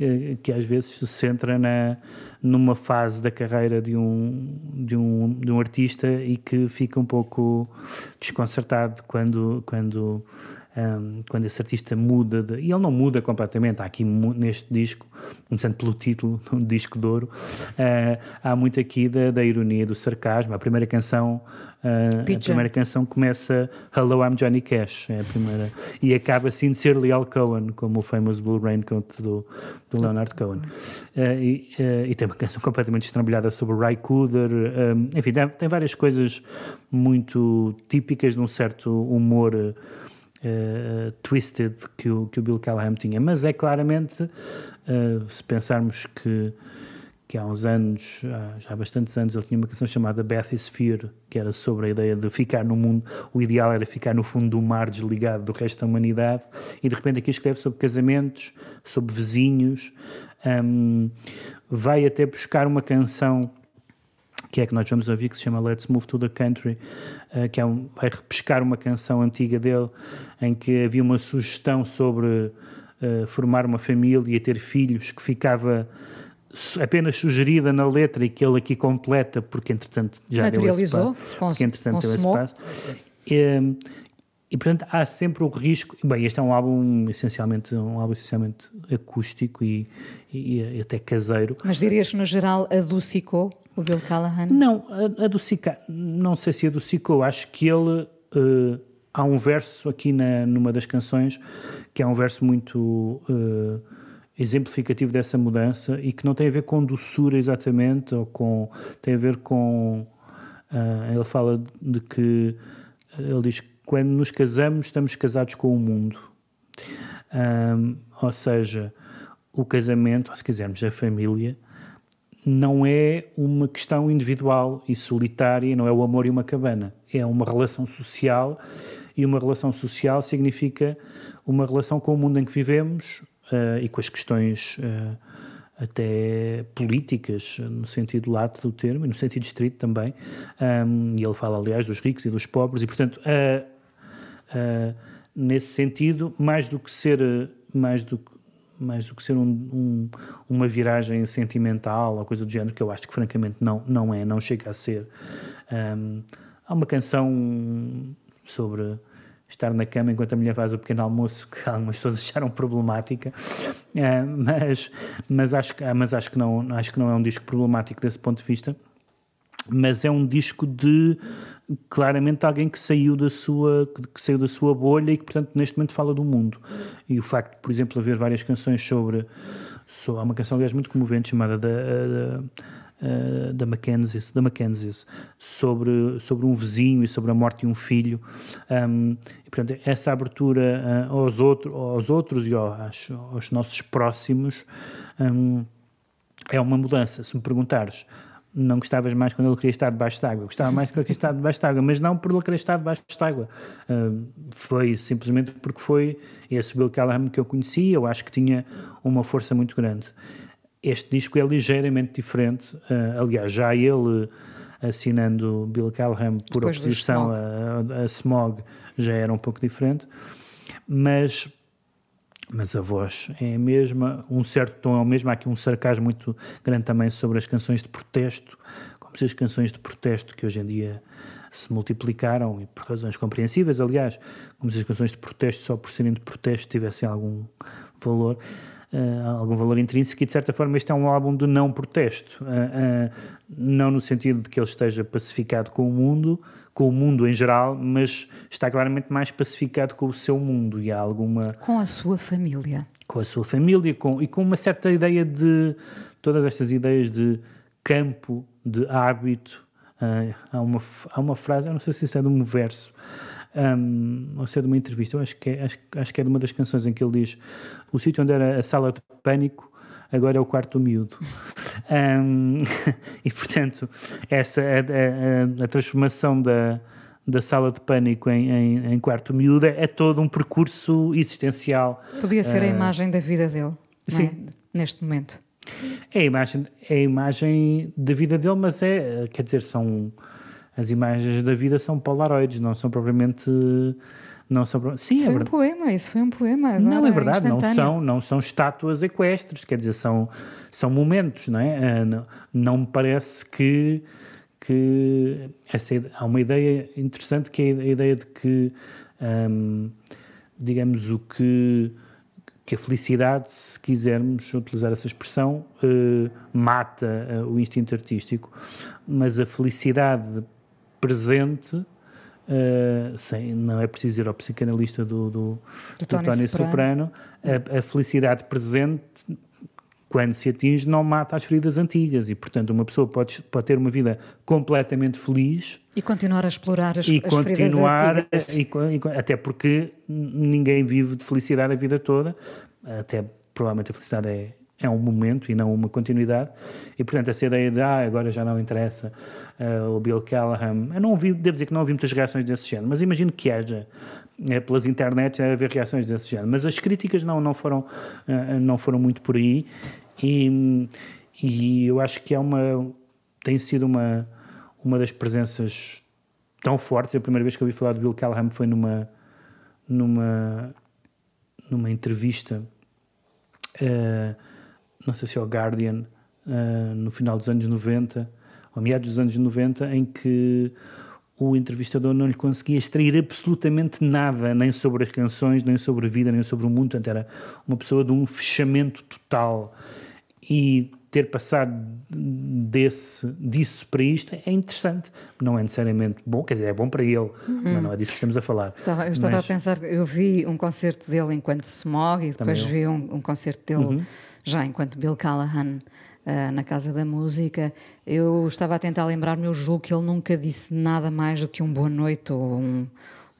Speaker 4: Uh, que às vezes se centra na numa fase da carreira de um, de um, de um artista e que fica um pouco desconcertado quando, quando, um, quando esse artista muda, de, e ele não muda completamente, há aqui neste disco, começando pelo título, um disco de ouro, uh, há muito aqui da, da ironia, do sarcasmo, a primeira canção Uh, a primeira canção começa Hello, I'm Johnny Cash, é a primeira, e acaba assim de ser Leal Cohen, como o famous Blue Raincoat do, do Leonard Cohen. Uh, e, e, tem uma canção completamente estrambulhada sobre Ray Cooder, um, enfim, tem, tem, várias coisas muito típicas de um certo humor. Uh, twisted que o, que o Bill Callahan tinha, mas é claramente, uh, se pensarmos que que há uns anos, já há bastantes anos, ele tinha uma canção chamada Bathysphere, que era sobre a ideia de ficar no mundo, o ideal era ficar no fundo do mar, desligado do resto da humanidade, e de repente aqui escreve sobre casamentos, sobre vizinhos, um, vai até buscar uma canção que é que nós vamos ouvir, que se chama Let's Move to the Country, uh, que é um, vai repescar uma canção antiga dele, em que havia uma sugestão sobre uh, formar uma família e ter filhos, que ficava apenas sugerida na letra e que ele aqui completa, porque entretanto já
Speaker 2: Materializou,
Speaker 4: deu esse entretanto deu esse passo. E, e portanto há sempre o risco. Bem, este é um álbum essencialmente um álbum essencialmente acústico e, e, e até caseiro.
Speaker 2: Mas dirias que no geral adocicou o Bill Callahan?
Speaker 4: Não, adocicar, não sei se adocicou, acho que ele uh, há um verso aqui na, numa das canções que é um verso muito uh, exemplificativo dessa mudança e que não tem a ver com doçura exatamente, ou com. tem a ver com. Uh, ele fala de que. Ele diz que quando nos casamos, estamos casados com o mundo. Um, ou seja, o casamento, ou se quisermos, a família, não é uma questão individual e solitária, não é o amor e uma cabana. É uma relação social e uma relação social significa uma relação com o mundo em que vivemos, uh, e com as questões uh, até políticas, no sentido lato do termo, e no sentido estrito também. Um, e ele fala, aliás, dos ricos e dos pobres, e portanto, uh, nesse sentido, mais do que ser, mais do que mais do que ser um, um, uma viragem sentimental ou coisa do género, que eu acho que francamente não, não é, não chega a ser. Um, há uma canção sobre estar na cama enquanto a mulher faz o pequeno almoço, que algumas pessoas acharam problemática, uh, mas, mas, acho, que, mas acho, que não, acho que não é um disco problemático desse ponto de vista, mas é um disco de claramente alguém que saiu da sua que saiu da sua bolha e que portanto neste momento fala do mundo e o facto de por exemplo haver várias canções sobre, sobre há uma canção aliás muito comovente chamada da, da uh, da Mackenzie, da Mackenzie sobre, sobre um vizinho e sobre a morte de um filho. Um, e, portanto, essa abertura uh, aos, outro, aos outros e aos, aos nossos próximos um, é uma mudança. Se me perguntares, não gostavas mais quando ele queria estar debaixo d'água. Gostava mais quando ele queria estar debaixo d'água, mas não por ele querer estar debaixo d'água. Uh, foi simplesmente porque foi esse Bill Callahan que eu conhecia, eu acho que tinha uma força muito grande. Este disco é ligeiramente diferente, uh, aliás, já ele assinando Bill Callahan por Depois oposição a, a, Smog já era um pouco diferente, mas mas a voz é a mesma, um certo tom é o mesmo, há aqui um sarcasmo muito grande também sobre as canções de protesto, como se as canções de protesto que hoje em dia se multiplicaram, e por razões compreensíveis, aliás, como se as canções de protesto só por serem de protesto tivessem algum valor, uh, algum valor intrínseco e de certa forma este é um álbum de não protesto, uh, não no sentido de que ele esteja pacificado com o mundo, com o mundo em geral, mas está claramente mais pacificado com o seu mundo e há alguma...
Speaker 2: Com a sua família.
Speaker 4: Com a sua família com, e com uma certa ideia de... Todas estas ideias de campo, de hábito, uh, há, uma, há uma frase, eu não sei se isso é de um verso, um, ou se é de uma entrevista, eu acho que, é, acho, acho que é de uma das canções em que ele diz o sítio onde era a sala de pânico agora é o quarto do miúdo. Um, e, portanto, essa a, a, a, transformação da, da sala de pânico em, em, em quarto miúdo é, é todo um percurso existencial.
Speaker 2: Podia ser uh, a imagem da vida dele, sim. É? neste momento.
Speaker 4: É a, imagem, é a imagem da vida dele, mas é, quer dizer, são as imagens da vida são polaroides, não são propriamente não são
Speaker 2: sim isso é foi um poema isso foi um poema agora,
Speaker 4: não é verdade não são não são estátuas equestres quer dizer são são momentos não é? Ah, não, não me parece que que essa há uma ideia interessante que é a ideia de que hum, digamos o que que a felicidade, se quisermos utilizar essa expressão, uh, mata uh, o instinto artístico, mas a felicidade presente, uh, sem, não é preciso ir ao psicanalista do, do, do, do Tony, Soprano, Soprano. A, a, felicidade presente, quando se atinge, não mata as feridas antigas. E, portanto, uma pessoa pode, pode ter uma vida completamente feliz
Speaker 2: e continuar a explorar as,
Speaker 4: e
Speaker 2: as
Speaker 4: continuar, feridas antigas. E, e, até porque ninguém vive de felicidade a vida toda, até provavelmente a felicidade é, é um momento e não uma continuidade. E, portanto, essa ideia de ah, agora já não interessa uh, o Bill Callahan, eu não ouvi, devo dizer que não ouvi muitas reações desse género, mas imagino que haja. É, pelas internet a haver reações desse género, mas as críticas não, não, foram, uh, não foram muito por aí e, e eu acho que é uma tem sido uma, uma das presenças tão fortes. A primeira vez que eu ouvi falar de Bill Callahan foi numa, numa, numa entrevista uh, não sei se é o Guardian, uh, no final dos anos 90, ou meados dos anos 90, em que o entrevistador não lhe conseguia extrair absolutamente nada, nem sobre as canções, nem sobre a vida, nem sobre o mundo. Portanto, era uma pessoa de um fechamento total. E ter passado desse, disso para isto é interessante. Não é necessariamente bom, quer dizer, é bom para ele, uhum. mas não é disso que estamos a falar.
Speaker 2: Estava, eu estava mas... a pensar, eu vi um concerto dele enquanto Smog e depois vi um, um, concerto dele uhum. já enquanto Bill Callahan. Uh, na Casa da Música, eu estava a tentar lembrar-me, eu julgo que ele nunca disse nada mais do que um boa noite ou um,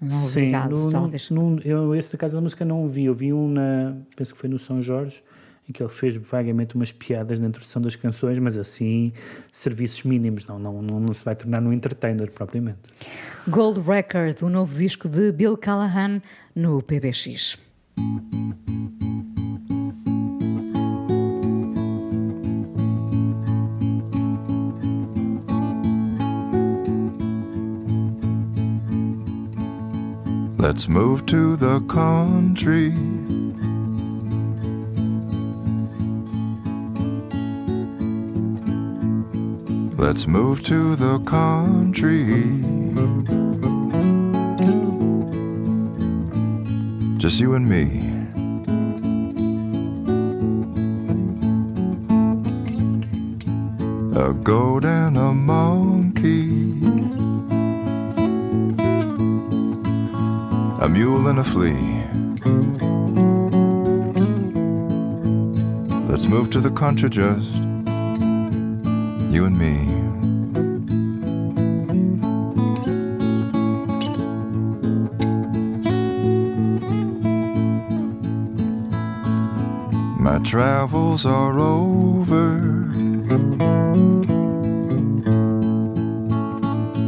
Speaker 2: um Sim, obrigado, no, talvez.
Speaker 4: No, eu esse da Casa da Música não vi, eu vi um na, penso que foi no São Jorge, em que ele fez vagamente umas piadas na introdução das canções, mas assim, serviços mínimos, não, não, não, se vai tornar um entertainer propriamente.
Speaker 2: Gold Record, o novo disco de Bill Callahan no PBX.
Speaker 5: Let's move to the country. Let's move to the country. Just you and me. A goat and a monkey. A mule and a flea. Let's move to the country just you and me. My travels are over.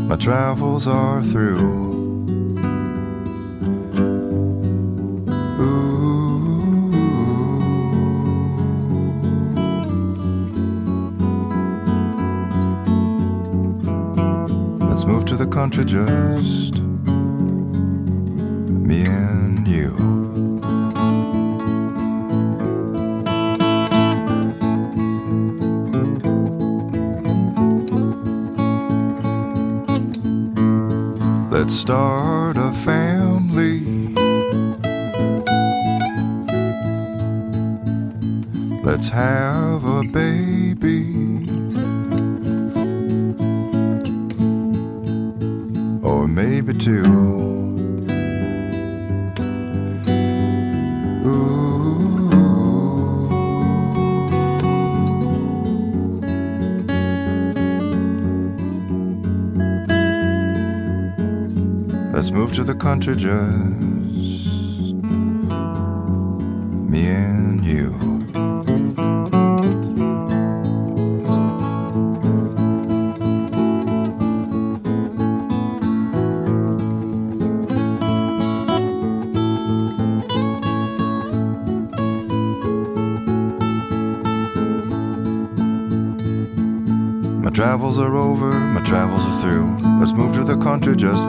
Speaker 5: My travels are through. Let's move to the country just me and you. Let's start a family. Let's have a baby. maybe two. Ooh. Let's move to the country Joe. travels are over, my travels are through. Let's move to the country just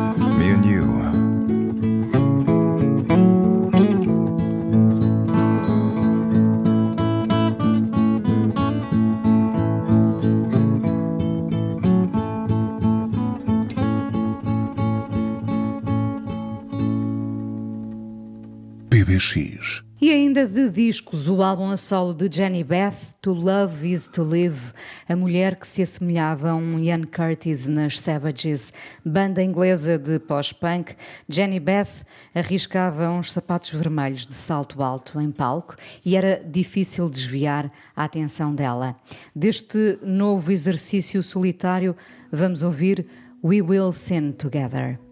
Speaker 2: De discos, o álbum a solo de Jenny Beth, To Love Is To Live, a mulher que se assemelhava a um Ian Curtis nas Savages, banda inglesa de pós-punk, Jenny Beth arriscava uns sapatos vermelhos de salto alto em palco e era difícil desviar a atenção dela. Deste novo exercício solitário, vamos ouvir We Will Sin Together.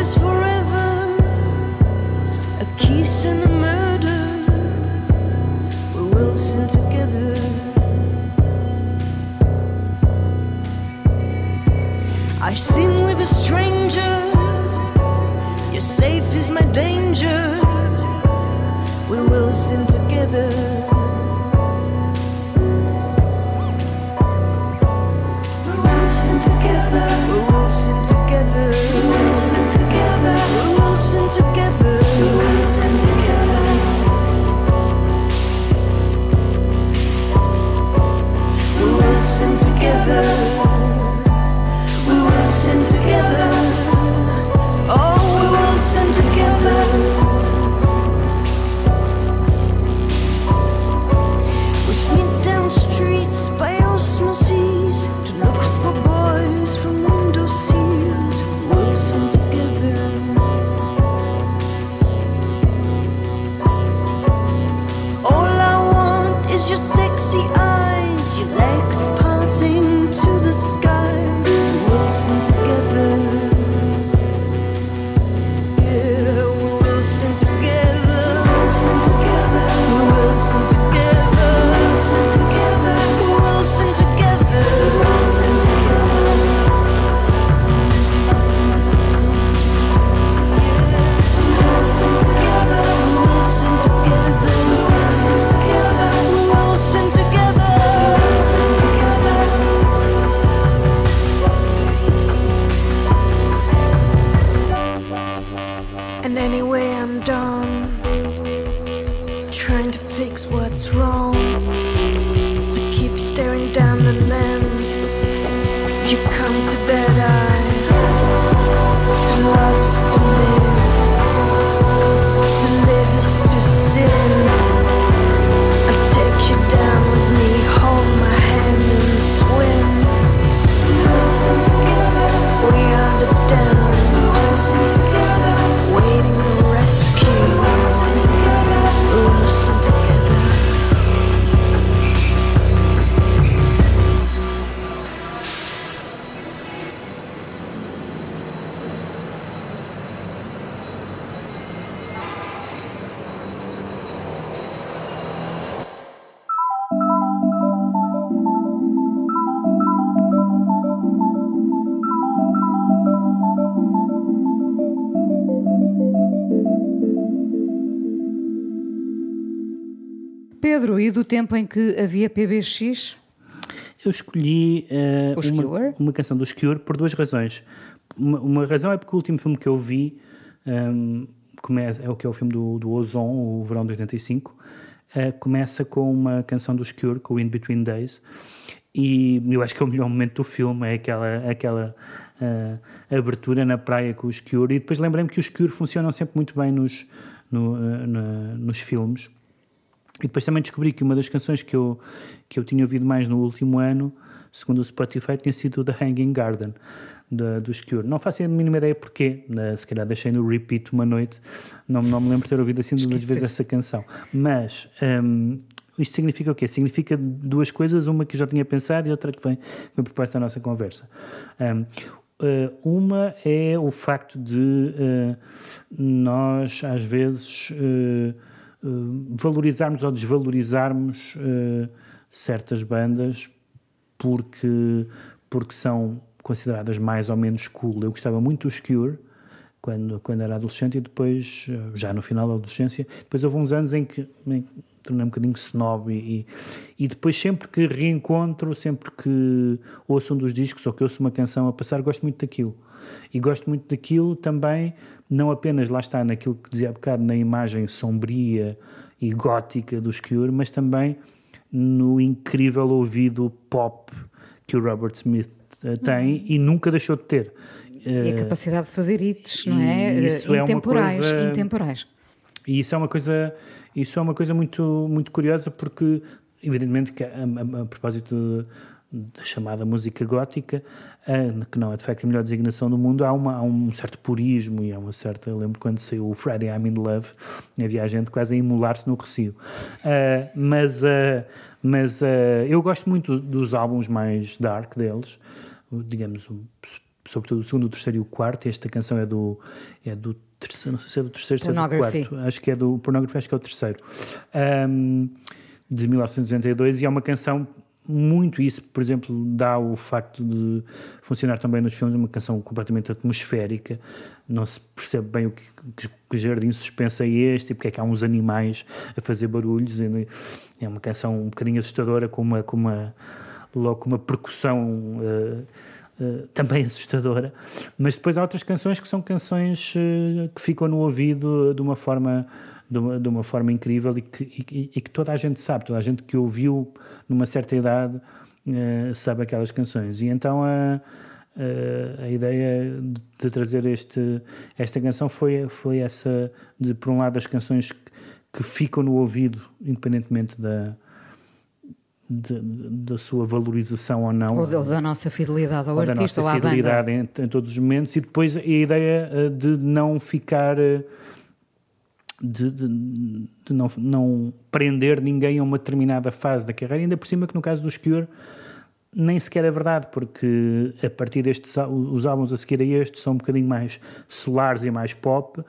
Speaker 6: was for
Speaker 2: tempo em que havia PBX?
Speaker 4: Eu escolhi
Speaker 2: uh,
Speaker 4: uma, uma, canção do Skewer por duas razões. Uma, uma, razão é porque o último filme que eu vi um, começa, é o que é o filme do, do Ozon, o Verão de 85, uh, eh, começa com uma canção do Skewer, com In Between Days, e eu acho que é o melhor momento do filme, é aquela, aquela uh, abertura na praia com o Skewer. e depois lembrei-me que os Skewer funcionam sempre muito bem nos, no, nos filmes e depois também descobri que uma das canções que eu, que eu tinha ouvido mais no último ano, segundo o Spotify, tinha sido The Hanging Garden, da, dos Cure. Não faço a mínima ideia porquê, né? se calhar deixei no repeat uma noite, não, não me lembro de ter ouvido assim duas vezes essa canção. Mas um, isto significa o quê? Significa duas coisas, uma que já tinha pensado e outra que vem, vem proposta à nossa conversa. Um, Uh, uma é o facto de uh, nós, às vezes, uh, valorizarmos ou desvalorizarmos certas bandas porque, porque são consideradas mais ou menos cool. Eu gostava muito dos Cure quando, quando era adolescente e depois, eh, já no final da adolescência, depois houve uns anos em que me tornei um bocadinho snob e, e depois sempre que reencontro, sempre que ouço um dos discos ou que ouço uma canção a passar, gosto muito daquilo. E gosto muito daquilo também, não apenas lá está naquilo que dizia há bocado, na imagem sombria e gótica dos Cure, mas também no incrível ouvido pop que o Robert Smith eh, tem uhum. e nunca deixou de ter.
Speaker 2: E a eh, capacidade de fazer hits, não é? Isso intemporais, é coisa, intemporais.
Speaker 4: E isso é uma coisa, isso é uma coisa muito, muito curiosa porque, evidentemente, que a, a, a propósito da chamada música gótica, que não é de facto a melhor designação do mundo, há, uma, há um certo purismo e há uma certa. Eu lembro quando saiu o Friday I'm in Love, havia gente quase a imular-se no recio. Uh, mas uh, mas uh, eu gosto muito dos álbuns mais dark deles digamos, sobretudo o segundo, o terceiro e o quarto. Esta canção é do, é do terceiro, não sei se é do terceiro, se é do quarto. Acho que é do Pornography, acho que é o terceiro. Um, de 1992 e é uma canção muito isso, por exemplo, dá o facto de funcionar também nos filmes, uma canção completamente atmosférica, não se percebe bem o que, que, que jardim suspenso é este e porque é que há uns animais a fazer barulhos, é uma canção um bocadinho assustadora com uma, com uma logo uma percussão uh, uh, também assustadora, mas depois há outras canções que são canções uh, que ficam no ouvido de uma forma de uma, de uma forma incrível e que, e, e que, toda a gente sabe, toda a gente que ouviu numa certa idade sabe aquelas canções. E então a a ideia de trazer este, esta canção foi, foi essa de, por um lado, as canções que, que ficam no ouvido, independentemente da, da sua valorização ou não.
Speaker 2: Ou da nossa fidelidade ao ou artista ou à
Speaker 4: fidelidade em, em, todos os momentos. E depois a ideia eh, de não ficar eh, de, de, de, não, não prender ninguém a uma determinada fase da carreira, ainda por cima que no caso dos Cure nem sequer é verdade, porque a partir destes os álbuns a seguir a estes são um bocadinho mais solares e mais pop,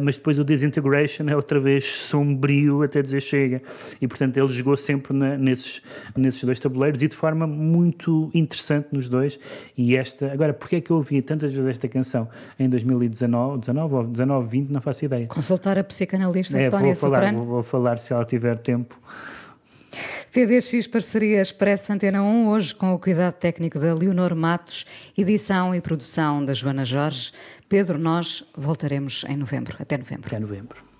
Speaker 4: mas depois o Disintegration é outra vez sombrio até dizer chega. E portanto ele jogou sempre na, nesses, nesses dois tabuleiros e de forma muito interessante nos dois. E esta. Agora, porquê é que eu ouvi tantas vezes esta canção em 2019 19, ou 19, 20? Não faço ideia.
Speaker 2: Consultar a psicanalista
Speaker 4: é,
Speaker 2: Tónia
Speaker 4: vou falar, vou, vou falar se ela tiver tempo.
Speaker 2: PBX Parceria Expresso Antena 1, hoje com o cuidado técnico da Leonor Matos, edição e produção da Joana Jorge. Pedro, nós voltaremos em novembro. Até novembro.
Speaker 4: Até novembro.